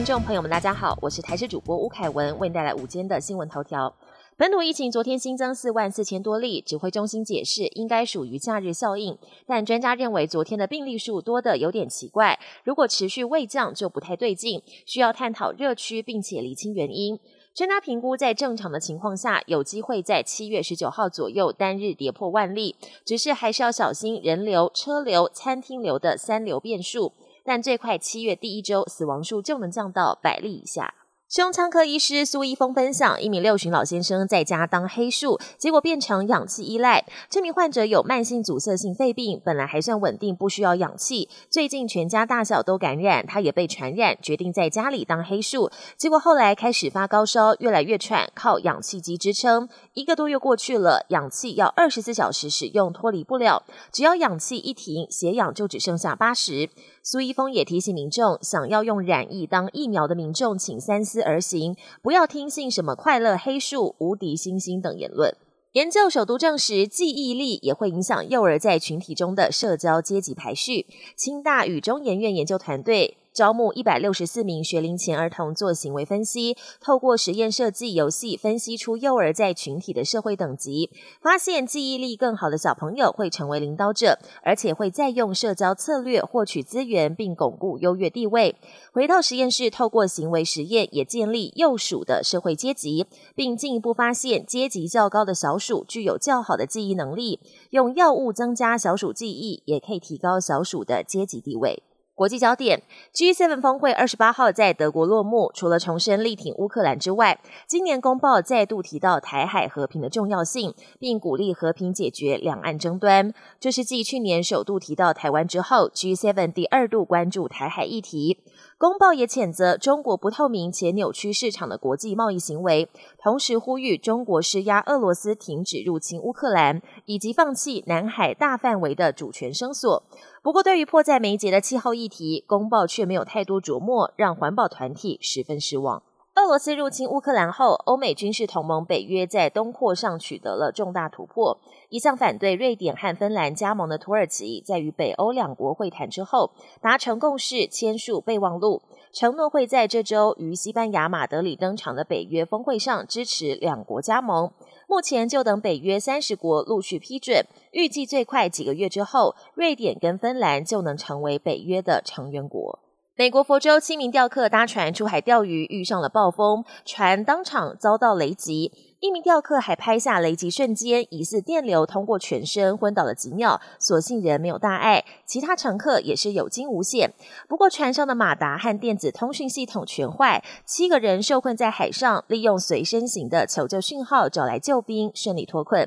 听众朋友们，大家好，我是台视主播吴凯文，为您带来午间的新闻头条。本土疫情昨天新增四万四千多例，指挥中心解释应该属于假日效应，但专家认为昨天的病例数多的有点奇怪，如果持续未降就不太对劲，需要探讨热区并且厘清原因。专家评估在正常的情况下，有机会在七月十九号左右单日跌破万例，只是还是要小心人流、车流、餐厅流的三流变数。但最快七月第一周，死亡数就能降到百例以下。胸腔科医师苏一峰分享，一名六旬老先生在家当黑数，结果变成氧气依赖。这名患者有慢性阻塞性肺病，本来还算稳定，不需要氧气。最近全家大小都感染，他也被传染，决定在家里当黑数。结果后来开始发高烧，越来越喘，靠氧气机支撑。一个多月过去了，氧气要二十四小时使用，脱离不了。只要氧气一停，血氧就只剩下八十。苏一峰也提醒民众，想要用染疫当疫苗的民众，请三思而行，不要听信什么快乐黑树、无敌星星等言论。研究首都证实，记忆力也会影响幼儿在群体中的社交阶级排序。清大与中研院研究团队。招募一百六十四名学龄前儿童做行为分析，透过实验设计游戏分析出幼儿在群体的社会等级，发现记忆力更好的小朋友会成为领导者，而且会再用社交策略获取资源并巩固优越地位。回到实验室，透过行为实验也建立幼鼠的社会阶级，并进一步发现阶级较高的小鼠具有较好的记忆能力。用药物增加小鼠记忆，也可以提高小鼠的阶级地位。国际焦点：G7 峰会二十八号在德国落幕。除了重申力挺乌克兰之外，今年公报再度提到台海和平的重要性，并鼓励和平解决两岸争端。这是继去年首度提到台湾之后，G7 第二度关注台海议题。公报也谴责中国不透明且扭曲市场的国际贸易行为，同时呼吁中国施压俄罗斯停止入侵乌克兰，以及放弃南海大范围的主权声索。不过，对于迫在眉睫的气候议题，公报却没有太多琢磨，让环保团体十分失望。俄罗斯入侵乌克兰后，欧美军事同盟北约在东扩上取得了重大突破。一向反对瑞典和芬兰加盟的土耳其，在与北欧两国会谈之后达成共识，签署备忘录，承诺会在这周于西班牙马德里登场的北约峰会上支持两国加盟。目前就等北约三十国陆续批准，预计最快几个月之后，瑞典跟芬兰就能成为北约的成员国。美国佛州七名钓客搭船出海钓鱼，遇上了暴风，船当场遭到雷击。一名钓客还拍下雷击瞬间，疑似电流通过全身，昏倒了几秒，所幸人没有大碍。其他乘客也是有惊无险。不过船上的马达和电子通讯系统全坏，七个人受困在海上，利用随身型的求救讯号找来救兵，顺利脱困。